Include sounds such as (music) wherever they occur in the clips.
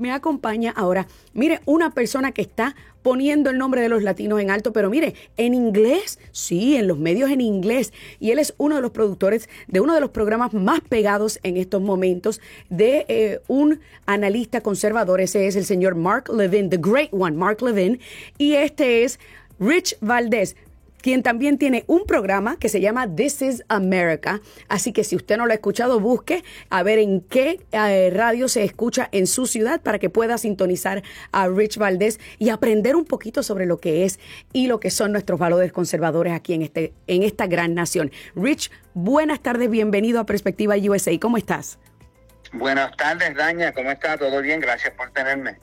me acompaña ahora, mire, una persona que está poniendo el nombre de los latinos en alto, pero mire, en inglés, sí, en los medios en inglés. Y él es uno de los productores de uno de los programas más pegados en estos momentos de eh, un analista conservador. Ese es el señor Mark Levin, The Great One, Mark Levin. Y este es Rich Valdez quien también tiene un programa que se llama This is America. Así que si usted no lo ha escuchado, busque a ver en qué eh, radio se escucha en su ciudad para que pueda sintonizar a Rich Valdés y aprender un poquito sobre lo que es y lo que son nuestros valores conservadores aquí en, este, en esta gran nación. Rich, buenas tardes, bienvenido a Perspectiva USA. ¿Cómo estás? Buenas tardes, Daña. ¿Cómo está? ¿Todo bien? Gracias por tenerme.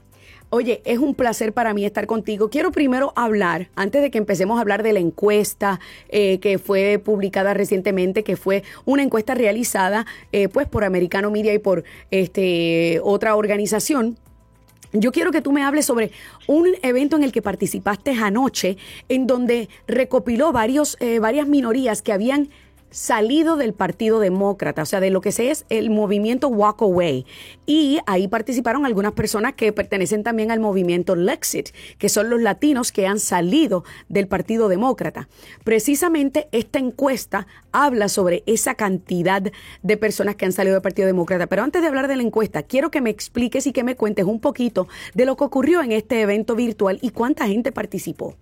Oye, es un placer para mí estar contigo. Quiero primero hablar, antes de que empecemos a hablar de la encuesta eh, que fue publicada recientemente, que fue una encuesta realizada eh, pues por Americano Media y por este otra organización. Yo quiero que tú me hables sobre un evento en el que participaste anoche, en donde recopiló varios, eh, varias minorías que habían salido del Partido Demócrata, o sea, de lo que se es el movimiento Walk Away. Y ahí participaron algunas personas que pertenecen también al movimiento Lexit, que son los latinos que han salido del Partido Demócrata. Precisamente esta encuesta habla sobre esa cantidad de personas que han salido del Partido Demócrata. Pero antes de hablar de la encuesta, quiero que me expliques y que me cuentes un poquito de lo que ocurrió en este evento virtual y cuánta gente participó.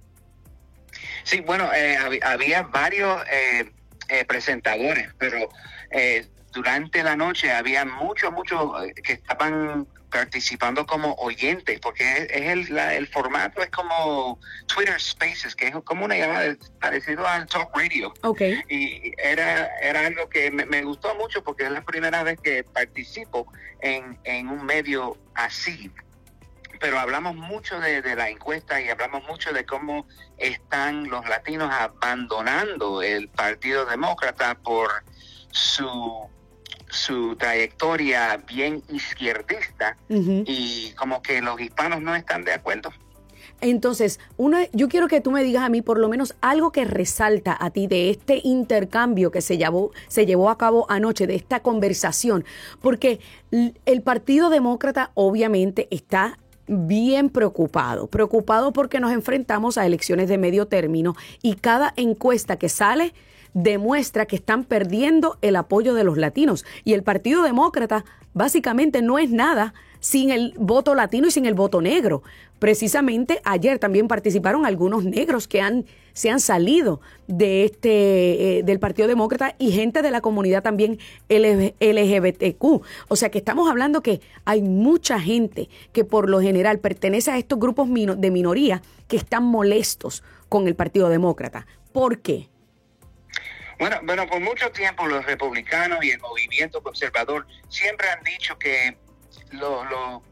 Sí, bueno, eh, había varios... Eh eh, presentadores, pero eh, durante la noche había muchos, muchos eh, que estaban participando como oyentes, porque es, el, el, formato es como Twitter Spaces, que es como una llamada parecido al Talk Radio. Okay. Y era, era algo que me, gustó mucho porque es la primera vez que participo en, en un medio así pero hablamos mucho de, la encuesta y hablamos mucho de cómo están los latinos abandonando el Partido Demócrata por su su trayectoria bien izquierdista y como que los hispanos no están de acuerdo. Entonces, una, yo quiero que tú me digas a mí por lo menos algo que resalta a ti de este intercambio que se llevó, se llevó a cabo anoche, de esta conversación, porque el Partido Demócrata obviamente está bien preocupado, preocupado porque nos enfrentamos a elecciones de medio término y cada encuesta que sale demuestra que están perdiendo el apoyo de los latinos. Y el Partido Demócrata básicamente no es nada sin el voto latino y sin el voto negro. Precisamente ayer también participaron algunos negros que han, se han salido de este, eh, del Partido Demócrata y gente de la comunidad también LGBTQ. O sea que estamos hablando que hay mucha gente que por lo general pertenece a estos grupos de minoría que están molestos con el Partido Demócrata. ¿Por qué? Bueno, bueno, por mucho tiempo los republicanos y el movimiento conservador siempre han dicho que lo, lo,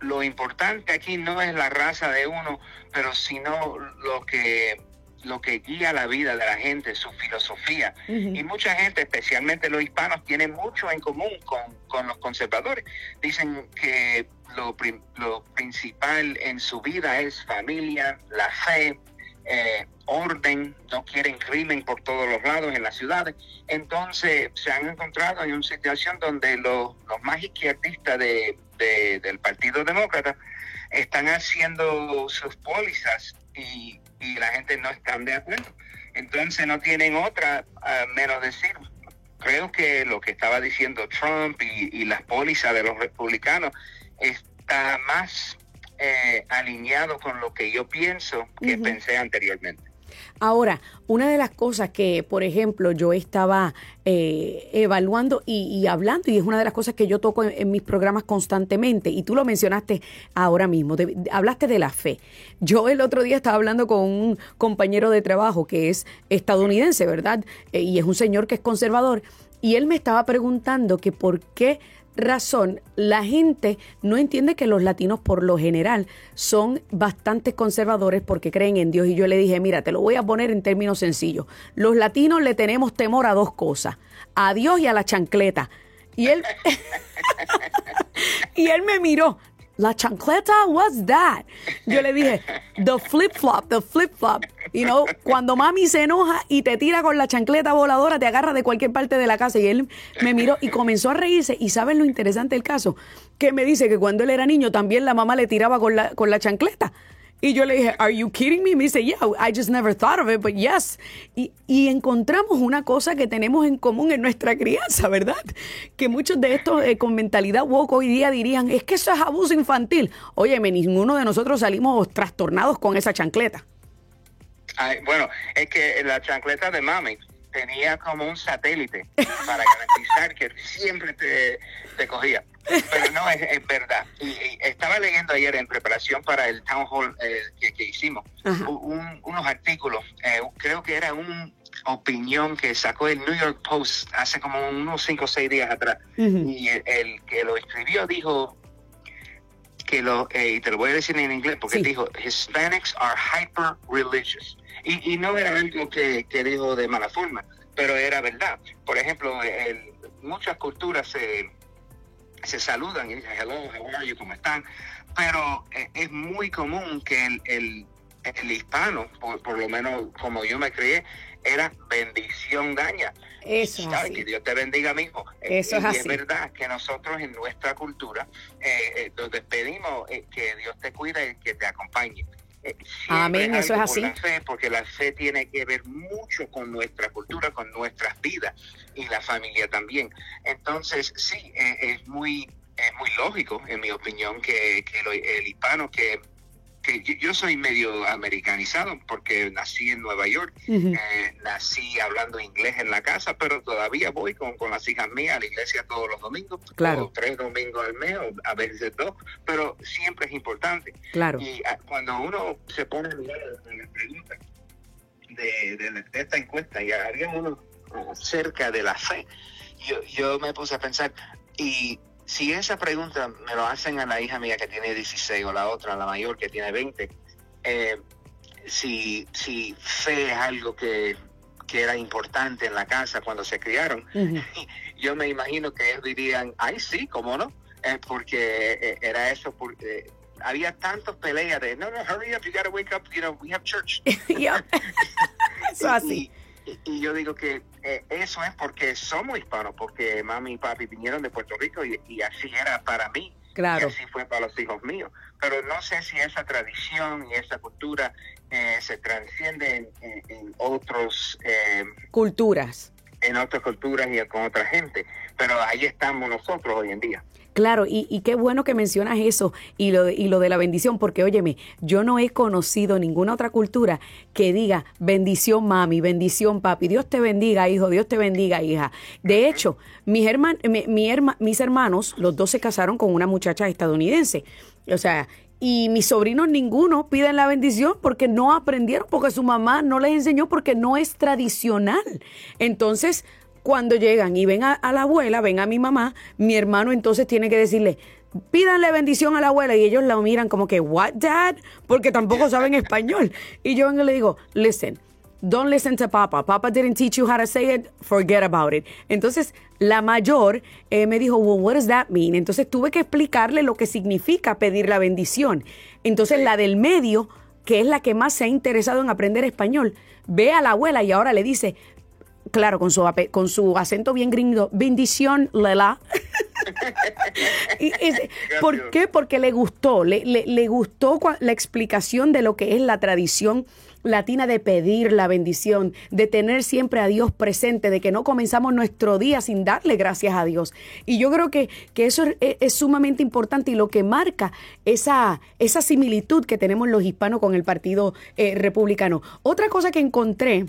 lo importante aquí no es la raza de uno, pero sino lo que lo que guía la vida de la gente, su filosofía. Y mucha gente, especialmente los hispanos, tienen mucho en común con, los conservadores. Dicen que lo, lo, principal en su vida es familia, la fe, eh, orden, no quieren crimen por todos los lados en las ciudades. Entonces se han encontrado en una situación donde los, más izquierdistas de, del Partido Demócrata están haciendo sus pólizas y, la gente no está de acuerdo. Entonces no tienen otra menos decir, creo que lo que estaba diciendo Trump y las pólizas de los republicanos está más eh, alineado con lo que yo pienso que pensé anteriormente. Ahora, una de las cosas que, por ejemplo, yo estaba eh, evaluando y, hablando, y es una de las cosas que yo toco en, mis programas constantemente, y tú lo mencionaste ahora mismo, hablaste de la fe. Yo el otro día estaba hablando con un compañero de trabajo que es estadounidense, ¿verdad? Eh, y es un señor que es conservador, y él me estaba preguntando que por qué razón, la gente no entiende que los latinos por lo general son bastante conservadores porque creen en Dios. Y yo le dije, mira, te lo voy a poner en términos sencillos. Los latinos le tenemos temor a dos cosas, a Dios y a la chancleta. Y él, (laughs) y él me miró, la chancleta, what's that? Yo le dije, the flip flop, the flip flop. You know, cuando mami se enoja y te tira con la chancleta voladora, te agarra de cualquier parte de la casa. Y él me miró y comenzó a reírse. Y sabes lo interesante del caso, que me dice que cuando él era niño también la mamá le tiraba con la, con la chancleta. Y yo le dije, ¿Are you kidding me? Me dice, Yeah, I just never thought of it, but yes. Y, y, encontramos una cosa que tenemos en común en nuestra crianza, ¿verdad? Que muchos de estos eh, con mentalidad woke hoy día dirían, es que eso es abuso infantil. Óyeme, ninguno de nosotros salimos trastornados con esa chancleta. Ay, bueno, es que la chancleta de mami tenía como un satélite para garantizar que siempre te, te cogía. Pero no, es, verdad. Y, estaba leyendo ayer en preparación para el town hall eh, que, hicimos unos artículos, eh, creo que era una opinión que sacó el New York Post hace como unos 5 o 6 días atrás. Y el, que lo escribió dijo que lo, eh, y te lo voy a decir en inglés porque dijo, Hispanics are hyper religious. Y, no era algo que, que, dijo de mala forma, pero era verdad. Por ejemplo, el, muchas culturas se, se saludan y dicen, hello, how are you, ¿cómo están? Pero eh, es muy común que el, el, el hispano, por, lo menos como yo me crié, era bendición daña. Eso es Que Dios te bendiga, mismo. Eso es y así. es verdad que nosotros en nuestra cultura eh, nos despedimos que Dios te cuide y que te acompañe. Amén, eso es así. La fe, porque la fe tiene que ver mucho con nuestra cultura, con nuestras vidas y la familia también. Entonces, sí, eh, es muy es muy lógico, en mi opinión, que, que el hispano que que yo, soy medio americanizado porque nací en Nueva York, eh, nací hablando inglés en la casa, pero todavía voy con, con las hijas mías a la iglesia todos los domingos, claro. tres domingos al mes, o a veces dos, pero siempre es importante. Claro. Y ah, cuando uno se pone a mirar la pregunta de, de, esta encuesta y haríamos uno cerca de la fe, yo, yo me puse a pensar, y si esa pregunta me lo hacen a la hija mía que tiene 16 o la otra, la mayor que tiene 20, eh, si, si fe es algo que, era importante en la casa cuando se criaron, (laughs) yo me imagino que ellos dirían, ay sí, ¿cómo no? Eh, porque eh, era eso, porque había tantos peleas de, no, no, hurry up, you gotta wake up, you know, we have church. (laughs) (laughs) eso así. Y, yo digo que eh, eso es porque somos hispanos, porque mami y papi vinieron de Puerto Rico y, así era para mí. Claro. Y así fue para los hijos míos. Pero no sé si esa tradición y esa cultura eh, se transciende en, en, otros... Eh, culturas. En otras culturas y con otra gente. Pero ahí estamos nosotros hoy en día. Claro, y, qué bueno que mencionas eso y lo, de, y lo de la bendición, porque óyeme, yo no he conocido ninguna otra cultura que diga bendición mami, bendición papi, Dios te bendiga hijo, Dios te bendiga hija. De hecho, mis, herman, mi, mis hermanos, los dos se casaron con una muchacha estadounidense. O sea, y mis sobrinos ninguno piden la bendición porque no aprendieron, porque su mamá no les enseñó, porque no es tradicional. Entonces, cuando llegan y ven a, la abuela, ven a mi mamá, mi hermano entonces tiene que decirle, pídanle bendición a la abuela y ellos la miran como que, what dad? Porque tampoco saben español. Y yo le digo, listen, don't listen to papa. Papa didn't teach you how to say it, forget about it. Entonces, la mayor eh, me dijo, well, what does that mean? Entonces tuve que explicarle lo que significa pedir la bendición. Entonces, la del medio, que es la que más se ha interesado en aprender español, ve a la abuela y ahora le dice, claro, con su, con su acento bien gringo, bendición, Lela. (laughs) ¿Por qué? Porque le gustó, le, le, gustó la explicación de lo que es la tradición latina de pedir la bendición, de tener siempre a Dios presente, de que no comenzamos nuestro día sin darle gracias a Dios. Y yo creo que, que eso es, sumamente importante y lo que marca esa, esa similitud que tenemos los hispanos con el Partido eh, Republicano. Otra cosa que encontré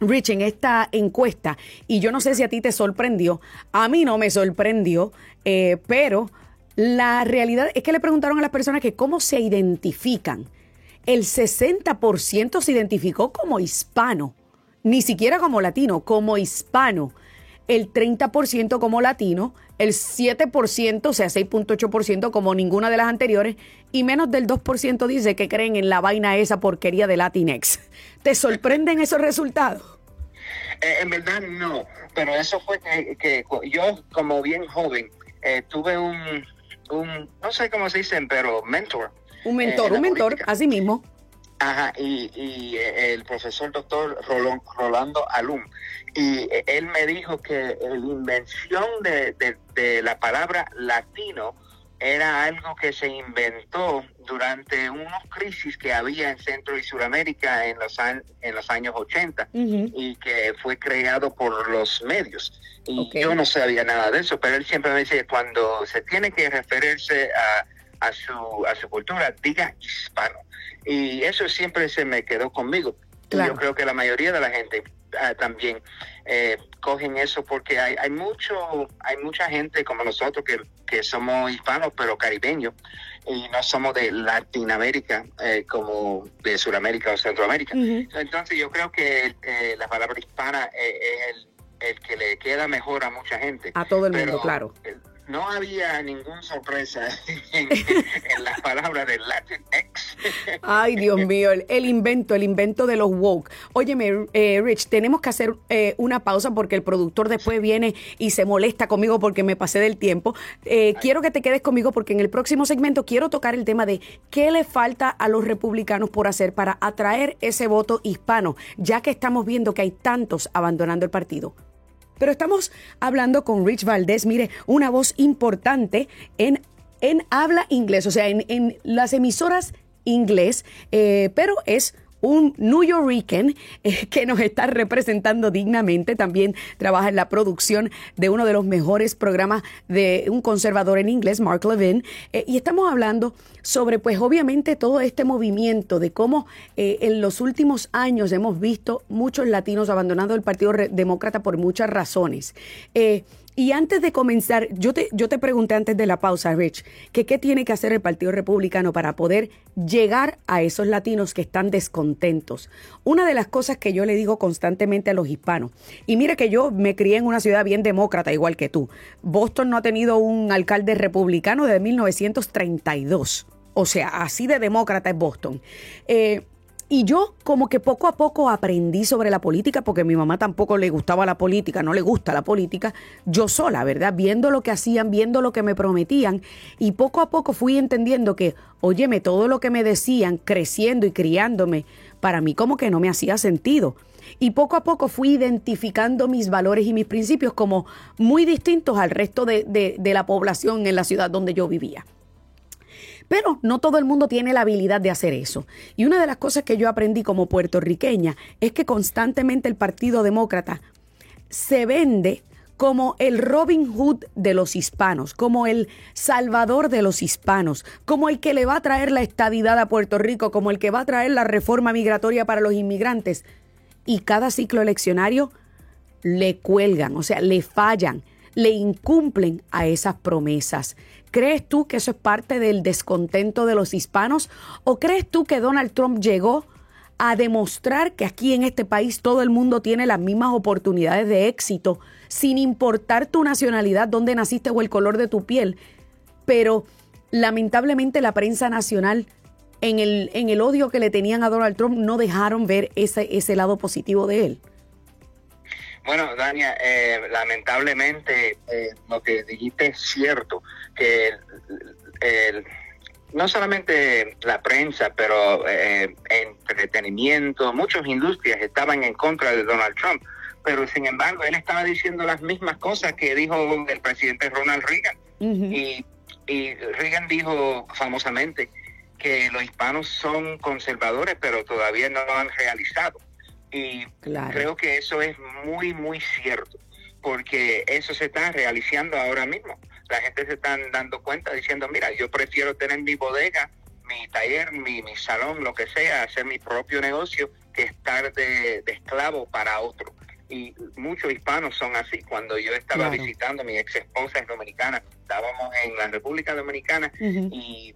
Rich, en esta encuesta, y yo no sé si a ti te sorprendió, a mí no me sorprendió, eh, pero la realidad es que le preguntaron a las personas que cómo se identifican. El 60% se identificó como hispano, ni siquiera como latino, como hispano. El 30% como latino, el 7%, o sea, 6.8% como ninguna de las anteriores, y menos del 2% dice que creen en la vaina esa porquería de Latinex. (laughs) ¿Te sorprenden esos resultados? Eh, en verdad no, pero eso fue que, yo como bien joven eh, tuve un, un, no sé cómo se dicen, pero mentor. Un mentor, un mentor, así mismo. Ajá, y, y eh, el profesor doctor Rolando Alum. Y él me dijo que la invención de, de, la palabra latino era algo que se inventó durante unos crisis que había en Centro y Sudamérica en los, en los años 80 y que fue creado por los medios. Y yo no sabía nada de eso, pero él siempre me dice cuando se tiene que referirse a, a, su, a su cultura, diga hispano. Y eso siempre se me quedó conmigo. yo creo que la mayoría de la gente ah, también eh, cogen eso porque hay, hay mucho hay mucha gente como nosotros que, que somos hispanos pero caribeños y no somos de Latinoamérica eh, como de Sudamérica o Centroamérica. Entonces yo creo que eh, la palabra hispana es el, el, que le queda mejor a mucha gente. A todo el mundo, claro no había ninguna sorpresa (laughs) en, las palabras de Latinx. Ay, Dios (laughs) mío, el, invento, el invento de los woke. Óyeme, eh, Rich, tenemos que hacer eh, una pausa porque el productor después viene y se molesta conmigo porque me pasé del tiempo. Eh, quiero que te quedes conmigo porque en el próximo segmento quiero tocar el tema de qué le falta a los republicanos por hacer para atraer ese voto hispano, ya que estamos viendo que hay tantos abandonando el partido. Pero estamos hablando con Rich Valdés, mire, una voz importante en, en habla inglés, o sea, en, en las emisoras inglés, eh, pero es un New Yorker eh, (laughs) que nos está representando dignamente. También trabaja en la producción de uno de los mejores programas de un conservador en inglés, Mark Levin. Eh, y estamos hablando sobre, pues obviamente, todo este movimiento de cómo eh, en los últimos años hemos visto muchos latinos abandonando el Partido Demócrata por muchas razones. Y antes de comenzar, yo te, yo te pregunté antes de la pausa, Rich, que qué tiene que hacer el Partido Republicano para poder llegar a esos latinos que están descontentos. Una de las cosas que yo le digo constantemente a los hispanos, y mira que yo me crié en una ciudad bien demócrata, igual que tú. Boston no ha tenido un alcalde republicano desde 1932. O sea, así de demócrata es Boston. Eh, y yo como que poco a poco aprendí sobre la política, porque a mi mamá tampoco le gustaba la política, no le gusta la política, yo sola, ¿verdad? Viendo lo que hacían, viendo lo que me prometían, y poco a poco fui entendiendo que, óyeme, todo lo que me decían, creciendo y criándome, para mí como que no me hacía sentido. Y poco a poco fui identificando mis valores y mis principios como muy distintos al resto de, de la población en la ciudad donde yo vivía. Pero no todo el mundo tiene la habilidad de hacer eso. Y una de las cosas que yo aprendí como puertorriqueña es que constantemente el Partido Demócrata se vende como el Robin Hood de los hispanos, como el salvador de los hispanos, como el que le va a traer la estadidad a Puerto Rico, como el que va a traer la reforma migratoria para los inmigrantes. Y cada ciclo eleccionario le cuelgan, o sea, le fallan, le incumplen a esas promesas. ¿Crees tú que eso es parte del descontento de los hispanos? ¿O crees tú que Donald Trump llegó a demostrar que aquí en este país todo el mundo tiene las mismas oportunidades de éxito, sin importar tu nacionalidad, dónde naciste o el color de tu piel? Pero lamentablemente la prensa nacional, en el, en el odio que le tenían a Donald Trump, no dejaron ver ese, ese lado positivo de él. Bueno, Dania, eh, lamentablemente eh, lo que dijiste es cierto, que no solamente la prensa, pero eh, entretenimiento, muchas industrias estaban en contra de Donald Trump, pero sin embargo él estaba diciendo las mismas cosas que dijo el presidente Ronald Reagan. y, y Reagan dijo famosamente que los hispanos son conservadores, pero todavía no lo han realizado. Y creo que eso es muy, muy cierto, porque eso se está realizando ahora mismo. La gente se está dando cuenta diciendo, mira, yo prefiero tener mi bodega, mi taller, mi, mi salón, lo que sea, hacer mi propio negocio, que estar de, esclavo para otro. Y muchos hispanos son así. Cuando yo estaba visitando, mi ex esposa es dominicana, estábamos en la República Dominicana y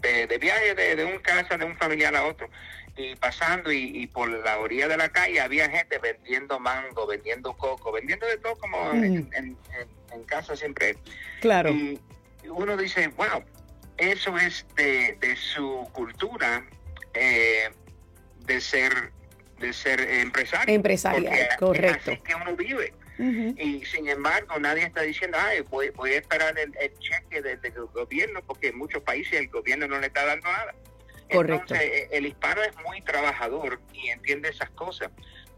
de, viaje de, de un casa de un familiar a otro y pasando y, por la orilla de la calle había gente vendiendo mango, vendiendo coco, vendiendo de todo como en, casa siempre. Claro. Y uno dice, bueno, eso es de, su cultura eh, de ser de ser empresario. Empresarial, correcto. Es así que uno vive. Y sin embargo, nadie está diciendo, Ay, voy, voy a esperar el, cheque del gobierno, porque en muchos países el gobierno no le está dando nada. Correcto. Entonces, eh, el hispano es muy trabajador y entiende esas cosas,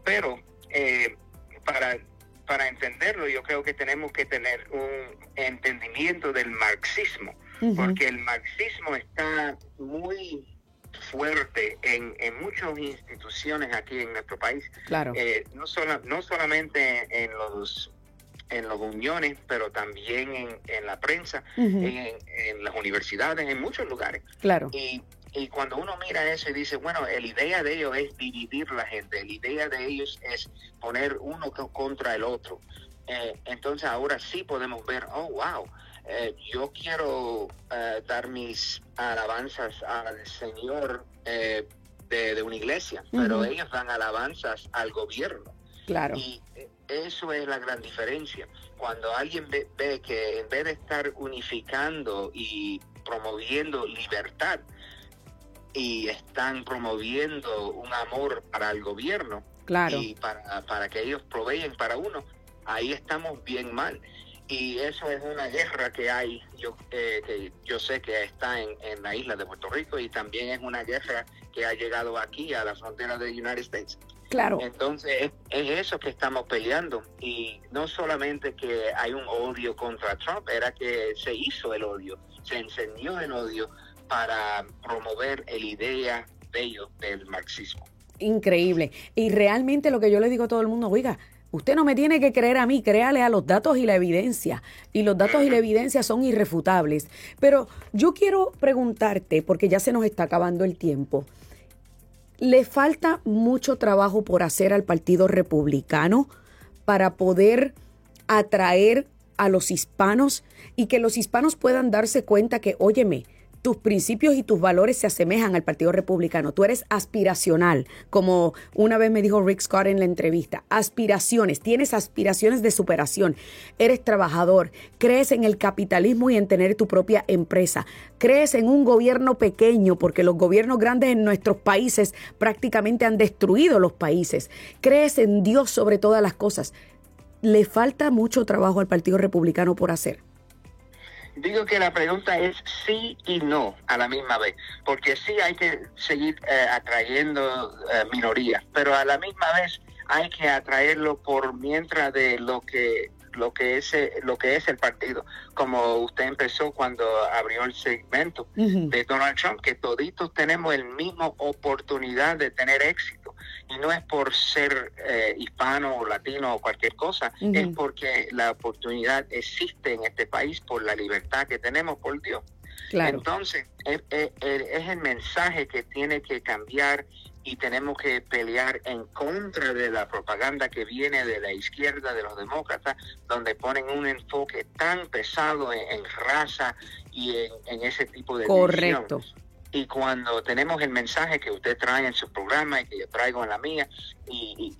pero eh, para, para entenderlo yo creo que tenemos que tener un entendimiento del marxismo, porque el marxismo está muy fuerte en, en muchas instituciones aquí en nuestro país. Claro. Eh, no, solo, no solamente en los en las uniones, pero también en, en la prensa, en, en, las universidades, en muchos lugares. Claro. Y, y cuando uno mira eso y dice, bueno, la idea de ellos es dividir la gente, la idea de ellos es poner uno contra el otro. Eh, entonces ahora sí podemos ver, oh, wow, eh, yo quiero eh, dar mis alabanzas al Señor de, de, una iglesia, pero ellos dan alabanzas al gobierno. Claro. Y eso es la gran diferencia. Cuando alguien ve, ve, que en vez de estar unificando y promoviendo libertad, y están promoviendo un amor para el gobierno claro. y para, para que ellos proveen para uno, ahí estamos bien mal. Y eso es una guerra que hay, yo, eh, que yo sé que está en, en, la isla de Puerto Rico y también es una guerra que ha llegado aquí a la frontera de United States. Claro. Entonces es, eso que estamos peleando y no solamente que hay un odio contra Trump, era que se hizo el odio, se encendió el odio para promover la idea de ellos del marxismo. Increíble. Y realmente lo que yo le digo a todo el mundo, oiga, usted no me tiene que creer a mí, créale a los datos y la evidencia. Y los datos y la evidencia son irrefutables. Pero yo quiero preguntarte, porque ya se nos está acabando el tiempo, ¿le falta mucho trabajo por hacer al Partido Republicano para poder atraer a los hispanos y que los hispanos puedan darse cuenta que, óyeme, tus principios y tus valores se asemejan al Partido Republicano. Tú eres aspiracional, como una vez me dijo Rick Scott en la entrevista. Aspiraciones, tienes aspiraciones de superación. Eres trabajador, crees en el capitalismo y en tener tu propia empresa. Crees en un gobierno pequeño, porque los gobiernos grandes en nuestros países prácticamente han destruido los países. Crees en Dios sobre todas las cosas. Le falta mucho trabajo al Partido Republicano por hacer. Digo que la pregunta es sí y no a la misma vez, porque sí hay que seguir eh, atrayendo eh, minorías, pero a la misma vez hay que atraerlo por mientras de lo que lo que es eh, lo que es el partido como usted empezó cuando abrió el segmento de Donald Trump que toditos tenemos el mismo oportunidad de tener éxito y no es por ser eh, hispano o latino o cualquier cosa, es porque la oportunidad existe en este país por la libertad que tenemos por Dios. Entonces, es, el mensaje que tiene que cambiar y tenemos que pelear en contra de la propaganda que viene de la izquierda, de los demócratas, donde ponen un enfoque tan pesado en, raza y en, ese tipo de... Correcto. Y cuando tenemos el mensaje que usted trae en su programa y que yo traigo en la mía, y,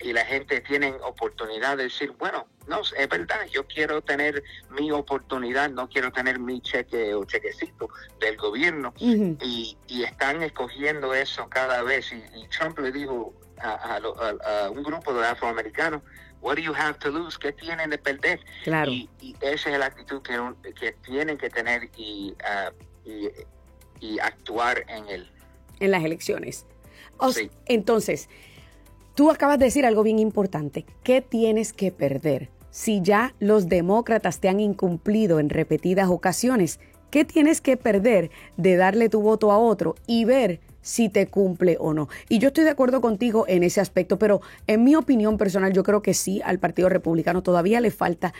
y, la gente tiene oportunidad de decir, bueno, no, es verdad, yo quiero tener mi oportunidad, no quiero tener mi cheque o chequecito del gobierno, y, y, están escogiendo eso cada vez. Y, Trump le dijo a, un grupo de afroamericanos, What do you have to lose? ¿Qué tienen de perder? Claro. Y, esa es la actitud que, que tienen que tener y, uh, y actuar en él. En las elecciones. Entonces, tú acabas de decir algo bien importante. ¿Qué tienes que perder? Si ya los demócratas te han incumplido en repetidas ocasiones, ¿qué tienes que perder de darle tu voto a otro y ver si te cumple o no. Y yo estoy de acuerdo contigo en ese aspecto, pero en mi opinión personal yo creo que sí, al Partido Republicano todavía le falta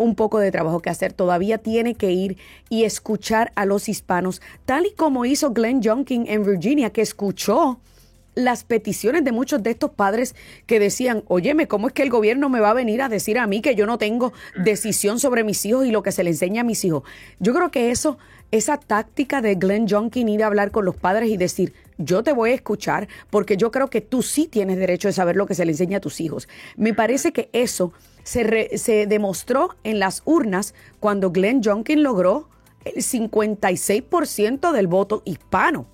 un poco de trabajo que hacer. Todavía tiene que ir y escuchar a los hispanos, tal y como hizo Glenn Youngkin en Virginia, que escuchó las peticiones de muchos de estos padres que decían, óyeme, ¿cómo es que el gobierno me va a venir a decir a mí que yo no tengo decisión sobre mis hijos y lo que se le enseña a mis hijos? Yo creo que eso, esa táctica de Glenn Youngkin ir a hablar con los padres y decir, yo te voy a escuchar porque yo creo que tú sí tienes derecho de saber lo que se le enseña a tus hijos. Me parece que eso se, demostró en las urnas cuando Glenn Youngkin logró el 56% del voto hispano.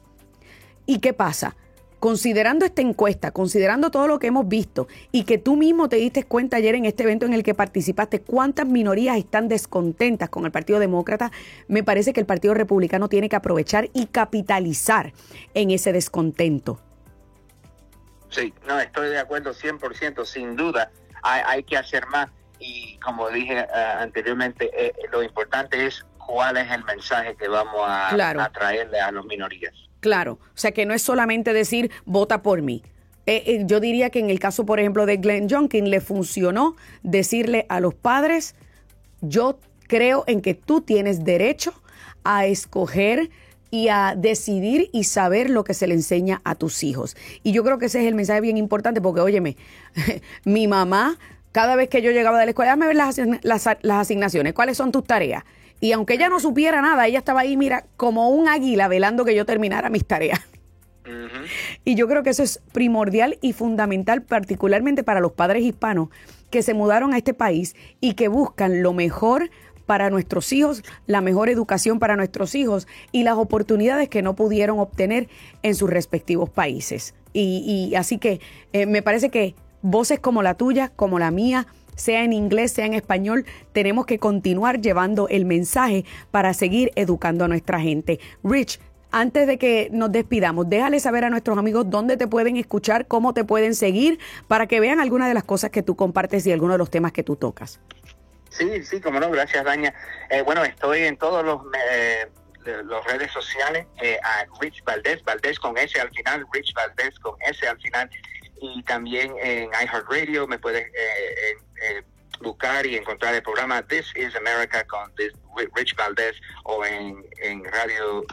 ¿Y qué pasa? Considerando esta encuesta, considerando todo lo que hemos visto y que tú mismo te diste cuenta ayer en este evento en el que participaste, cuántas minorías están descontentas con el Partido Demócrata, me parece que el Partido Republicano tiene que aprovechar y capitalizar en ese descontento. Sí, no, estoy de acuerdo 100%, sin duda hay, que hacer más y como dije eh, anteriormente, eh, lo importante es cuál es el mensaje que vamos a, a traerle a las minorías. Claro, o sea que no es solamente decir vota por mí. Eh, eh, yo diría que en el caso, por ejemplo, de Glenn Junkin, le funcionó decirle a los padres, yo creo en que tú tienes derecho a escoger y a decidir y saber lo que se le enseña a tus hijos. Y yo creo que ese es el mensaje bien importante porque, óyeme, (laughs) mi mamá, cada vez que yo llegaba de la escuela, me ver las, las, las asignaciones, cuáles son tus tareas. Y aunque ella no supiera nada, ella estaba ahí, mira, como un águila velando que yo terminara mis tareas. Y yo creo que eso es primordial y fundamental, particularmente para los padres hispanos que se mudaron a este país y que buscan lo mejor para nuestros hijos, la mejor educación para nuestros hijos y las oportunidades que no pudieron obtener en sus respectivos países. Y, así que eh, me parece que voces como la tuya, como la mía, sea en inglés, sea en español, tenemos que continuar llevando el mensaje para seguir educando a nuestra gente. Rich, antes de que nos despidamos, déjale saber a nuestros amigos dónde te pueden escuchar, cómo te pueden seguir, para que vean algunas de las cosas que tú compartes y algunos de los temas que tú tocas. Sí, sí, como no, gracias, Daña. Eh, bueno, estoy en todos los, eh, redes sociales, eh, a Rich Valdés, Valdés con S al final, Rich Valdés con S al final, y también en iHeartRadio me puedes buscar y encontrar el programa This is America con Rich Valdez o en, en Radio uh,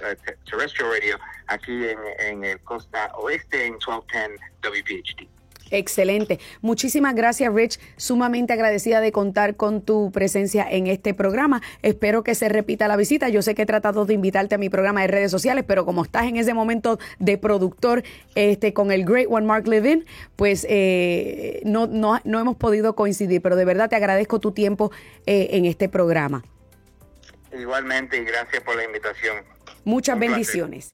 Terrestrial Radio aquí en, en el costa oeste en 1210 WPHD. Excelente. Muchísimas gracias, Rich. Sumamente agradecida de contar con tu presencia en este programa. Espero que se repita la visita. Yo sé que he tratado de invitarte a mi programa de redes sociales, pero como estás en ese momento de productor este, con el Great One Mark Levin, pues eh, no, no, no, hemos podido coincidir. Pero de verdad te agradezco tu tiempo eh, en este programa. Igualmente, y gracias por la invitación. Muchas bendiciones.